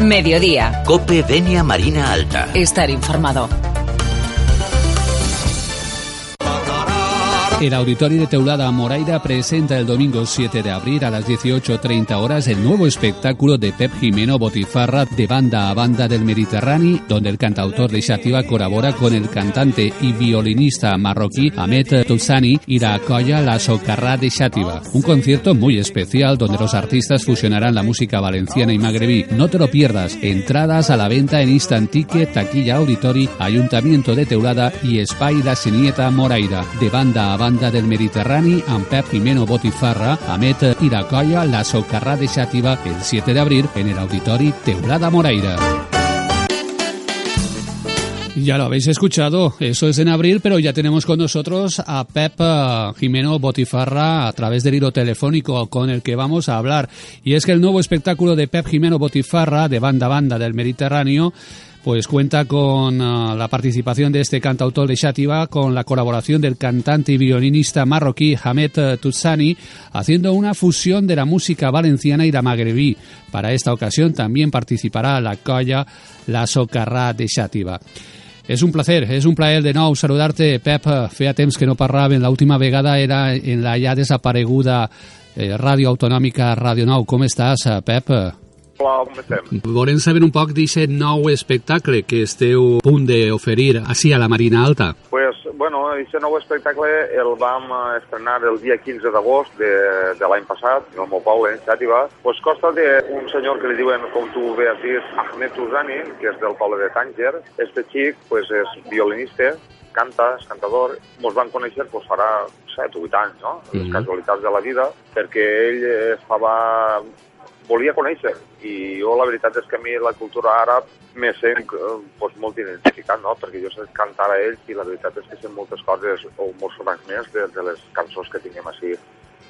Mediodía. Cope Venia Marina Alta. Estar informado. El Auditorio de Teulada Moraira presenta el domingo 7 de abril a las 18.30 horas el nuevo espectáculo de Pep Jimeno Botifarra de banda a banda del Mediterráneo, donde el cantautor de Xativa colabora con el cantante y violinista marroquí Ahmed Tulsani y la colla La Socarrá de Xativa. Un concierto muy especial donde los artistas fusionarán la música valenciana y magrebí. No te lo pierdas. Entradas a la venta en Instant Ticket, Taquilla Auditori, Ayuntamiento de Teulada y Espai La Sinieta Moraira. De banda a banda banda del Mediterrani amb Pep Jimeno Botifarra, Amet i la colla La Socarrà de Xàtiva el 7 de abril en el Auditori Teulada Moraira. Ya lo habéis escuchado, eso es en abril, pero ya tenemos con nosotros a Pep uh, Jimeno Botifarra a través del hilo telefónico con el que vamos a hablar. Y es que el nuevo espectáculo de Pep Jimeno Botifarra, de banda banda del Mediterráneo, pues cuenta con uh, la participación de este cantautor de Xàtiva, con la colaboración del cantante y violinista marroquí Hamed uh, Tutsani, haciendo una fusión de la música valenciana y la magrebí. Para esta ocasión también participará la colla La Socarrà de Xàtiva. És un placer, és un plaer de nou saludar-te, Pep. Feia temps que no parlàvem, l'última vegada era en la ja desapareguda eh, Ràdio Autonòmica Radio Nou. Com estàs, Pep? Hola, com estem? Volem saber un poc d'aquest nou espectacle que esteu a punt d'oferir així a la Marina Alta. Pues, bueno, aquest nou espectacle el vam estrenar el dia 15 d'agost de, de l'any passat, en el meu poble, en Xàtiva. Pues costa d'un senyor que li diuen, com tu bé has dit, Ahmed Tuzani, que és del poble de Tànger. Este xic pues, és violinista, canta, és cantador. Ens van conèixer pues, farà 7 o 8 anys, no? Les mm -hmm. casualitats de la vida, perquè ell estava volia conèixer i jo la veritat és que a mi la cultura àrab me sent pues, molt identificat, no? perquè jo sé cantar a ells i la veritat és que sé moltes coses o molts fragments de, de les cançons que tinguem així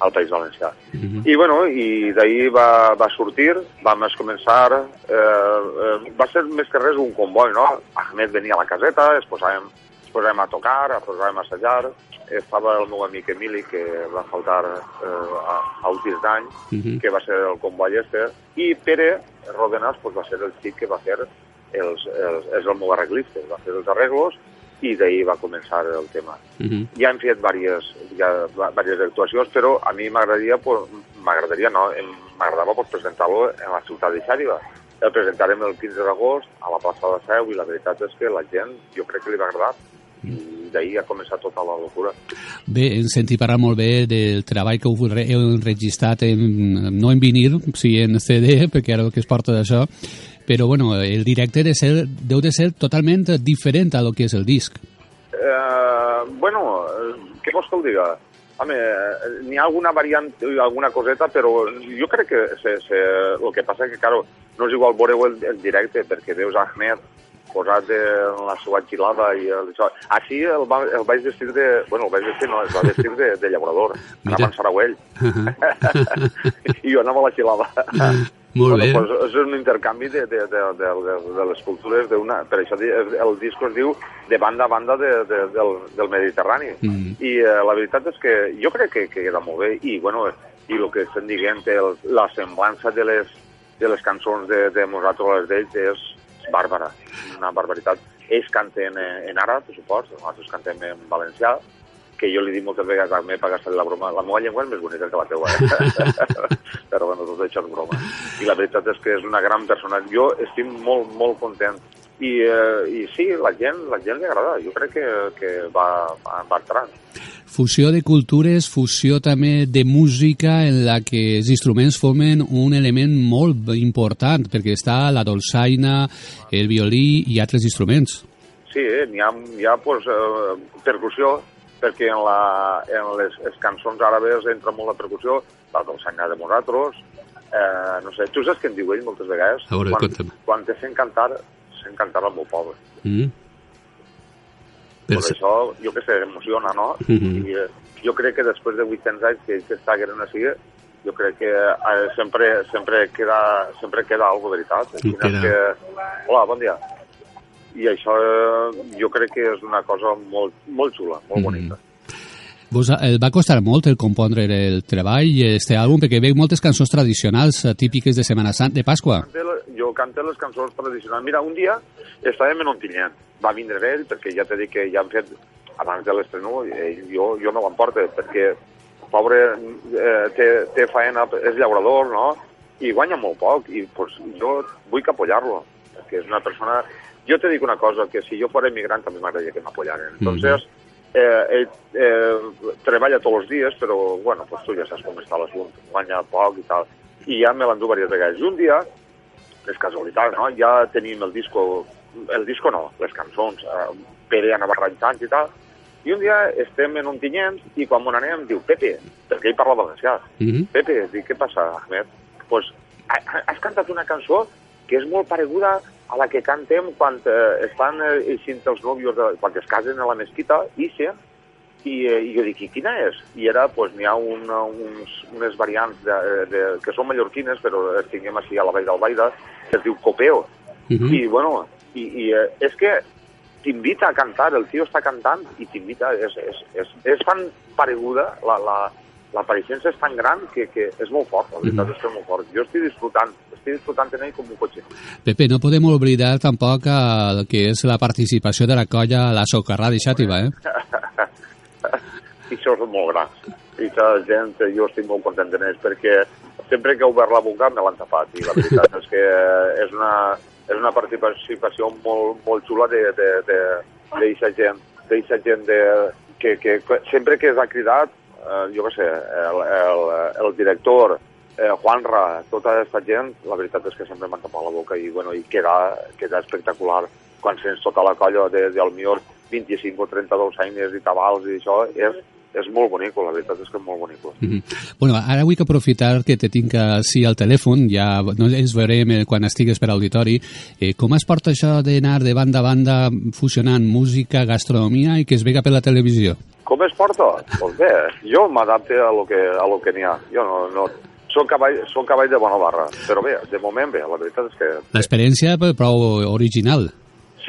al País Valencià. Mm -hmm. I, bueno, i d'ahir va, va sortir, vam començar, eh, eh, va ser més que res un comboi, no? Ahmed venia a la caseta, es posàvem, posàvem a tocar, es posàvem a assajar, estava el meu amic Emili, que va faltar eh, a, a últims d'any, uh -huh. que va ser el comboi este, i Pere Rodenas pues, va ser el xic que va fer els, els, és el meu arreglista, va fer els arreglos i d'ahir va començar el tema. Uh -huh. Ja hem fet diverses, ja, diverses actuacions, però a mi m'agradaria, pues, m'agradaria no, m'agradava pues, presentar-lo en la ciutat de Xàriba. El presentarem el 15 d'agost a la plaça de Seu i la veritat és que la gent, jo crec que li va agradar, d'ahir ha començat tota la locura. Bé, hem sentit parlar molt bé del treball que heu enregistrat en, no en vinil, sí en CD, perquè ara que es porta d'això, però bueno, el directe de ser, deu de ser totalment diferent a lo que és el disc. Eh, bueno, què vols que ho diga? Home, n'hi ha alguna variant, alguna coseta, però jo crec que se, se, el que passa és que, claro, no és igual veure el, el directe, perquè veus Ahmed posat en la seva gilada i el, això. Així el, va, el vaig vestir de... Bueno, el vaig vestir, no, el va vestir de, de llaurador. Anava en Saragüell. I jo anava a la gilada. Molt bueno, bé. Pues és un intercanvi de, de, de, de, de, de les cultures d'una... Per això el disc es diu de banda a banda de, de, del, del Mediterrani. Mm. I eh, la veritat és que jo crec que, que queda molt bé. I, bueno, i el que estem dient, el, la semblança de les, de les cançons de, de nosaltres, les d'ells, és bàrbara, una barbaritat. Ells canten en àrab, per supost, nosaltres cantem en valencià, que jo li dic moltes vegades a per gastar la broma, la meva llengua és més bonica que la teua, eh? però bueno, tot això és broma. I la veritat és que és una gran persona. Jo estic molt, molt content. I, eh, i sí, la gent, la gent li agrada. Jo crec que, que va, va entrant. Fusió de cultures, fusió també de música en la que els instruments formen un element molt important, perquè està la dolçaina, el violí i altres instruments. Sí, eh? n'hi ha, hi ha pues, eh, percussió, perquè en, la, en les, les cançons àrabes entra molt la percussió, la dolçaina de nosaltres, eh, no sé, tu saps què em diu ell moltes vegades? A veure, quan, conta'm. quan te sent cantar, sent cantar al meu poble. Mm. Per això, jo que sé, emociona, no? Mm -hmm. I eh, jo crec que després de 800 anys que ells estaguen així, jo crec que eh, sempre, sempre, queda, sempre queda alguna veritat. I queda... que... Hola, bon dia. I això eh, jo crec que és una cosa molt, molt xula, molt Mhm. bonica. Vos eh, va costar molt el compondre el treball i este àlbum, perquè veig moltes cançons tradicionals eh, típiques de Setmana Santa, de Pasqua. De canta les cançons tradicionals. Mira, un dia estàvem en Ontinyent, va vindre ell, perquè ja t'he dit que ja han fet, abans de l'estreno, jo, jo me l'emporto, perquè pobre eh, té, té faena, és llaurador, no?, i guanya molt poc, i pues, jo vull que apoyar-lo, perquè és una persona... Jo te dic una cosa, que si jo fos emigrant també m'agradaria que m'apoyaren. Mm -hmm. Entonces, eh, ell eh, treballa tots els dies, però, bueno, pues tu ja saps com està l'assumpte, guanya poc i tal. I ja me l'endú diverses vegades. I un dia, és casualitat, no?, ja tenim el disco, el disco no, les cançons, eh, Pere anava arranjant i tal, i un dia estem en un tinyent i quan m'on anem diu, Pepe, perquè ell parla valencià, mm -hmm. Pepe, dic, què passa, Ahmed? pues, has cantat una cançó que és molt pareguda a la que cantem quan eh, estan eh, els nòvios, de, quan es casen a la mesquita, i, eh, i jo dic, i quina és? I era, pues, n'hi ha una, uns, unes variants de, de, que són mallorquines, però les tinguem així a la Vall d'Albaida, que es diu Copeo. Uh -huh. I, bueno, i, i eh, és que t'invita a cantar, el tio està cantant i t'invita, és, és, és, és tan pareguda la, la, la pareixença és tan gran que, que és molt fort, la veritat mm. és que és molt fort. Jo estic disfrutant, estic disfrutant en ell com un cotxe. Pepe, no podem oblidar tampoc el que és la participació de la colla a la Socarrà de Xàtiva, eh? I això és molt gran. I la gent, jo estic molt content en ells, perquè sempre que he obert la boca me l'han tapat, i la veritat és que és una, és una participació molt, molt xula de, de, de, de gent, gent de, que, que sempre que s'ha cridat eh, jo què sé, el, el, el director, eh, Juanra, tota aquesta gent, la veritat és que sempre m'han tapat la boca i, bueno, i queda, queda espectacular quan sents tota la colla de, del millor 25 o 32 anys i tabals i això, és, és molt bonic, la veritat és que és molt bonic. Mm -hmm. bueno, ara vull aprofitar que te tinc així al telèfon, ja no ens veurem eh, quan estigues per auditori. Eh, com es porta això d'anar de banda a banda fusionant música, gastronomia i que es vega per la televisió? Com es porta? Doncs bé, jo m'adapte a lo que, a lo que n'hi ha. Jo no, no, són cavall, són cavall de bona barra, però bé, de moment bé, la veritat és que... L'experiència prou original.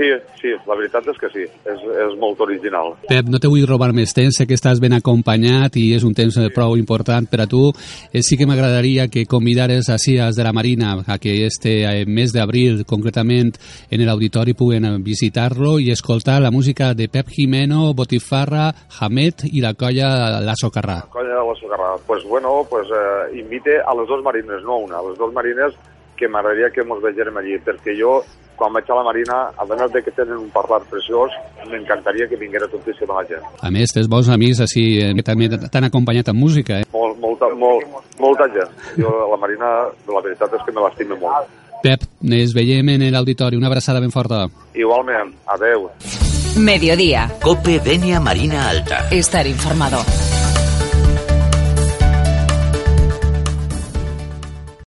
Sí, sí, la veritat és que sí, és, és molt original. Pep, no te vull robar més temps, sé que estàs ben acompanyat i és un temps sí. prou important per a tu. Eh, sí que m'agradaria que convidares a CIAs de la Marina a que este eh, mes d'abril, concretament en l'auditori, puguen visitar-lo i escoltar la música de Pep Jimeno, Botifarra, Hamet i la colla La Socarrà. La colla de La Socarrà. Pues bueno, pues eh, invite a les dos marines, no una, a les dos marines que m'agradaria que ens vegérem allí, perquè jo quan vaig a la Marina, a veure de que tenen un parlar preciós, m'encantaria que vinguera moltíssima la gent. A més, tens bons amics així, eh, que també t'han acompanyat amb música, eh? Molt, molta, molt, molta gent. Jo a la Marina, la veritat és que me l'estimo molt. Pep, ens veiem en l'auditori. Una abraçada ben forta. Igualment. Adeu. Mediodía. Cope Venia Marina Alta. Estar informado.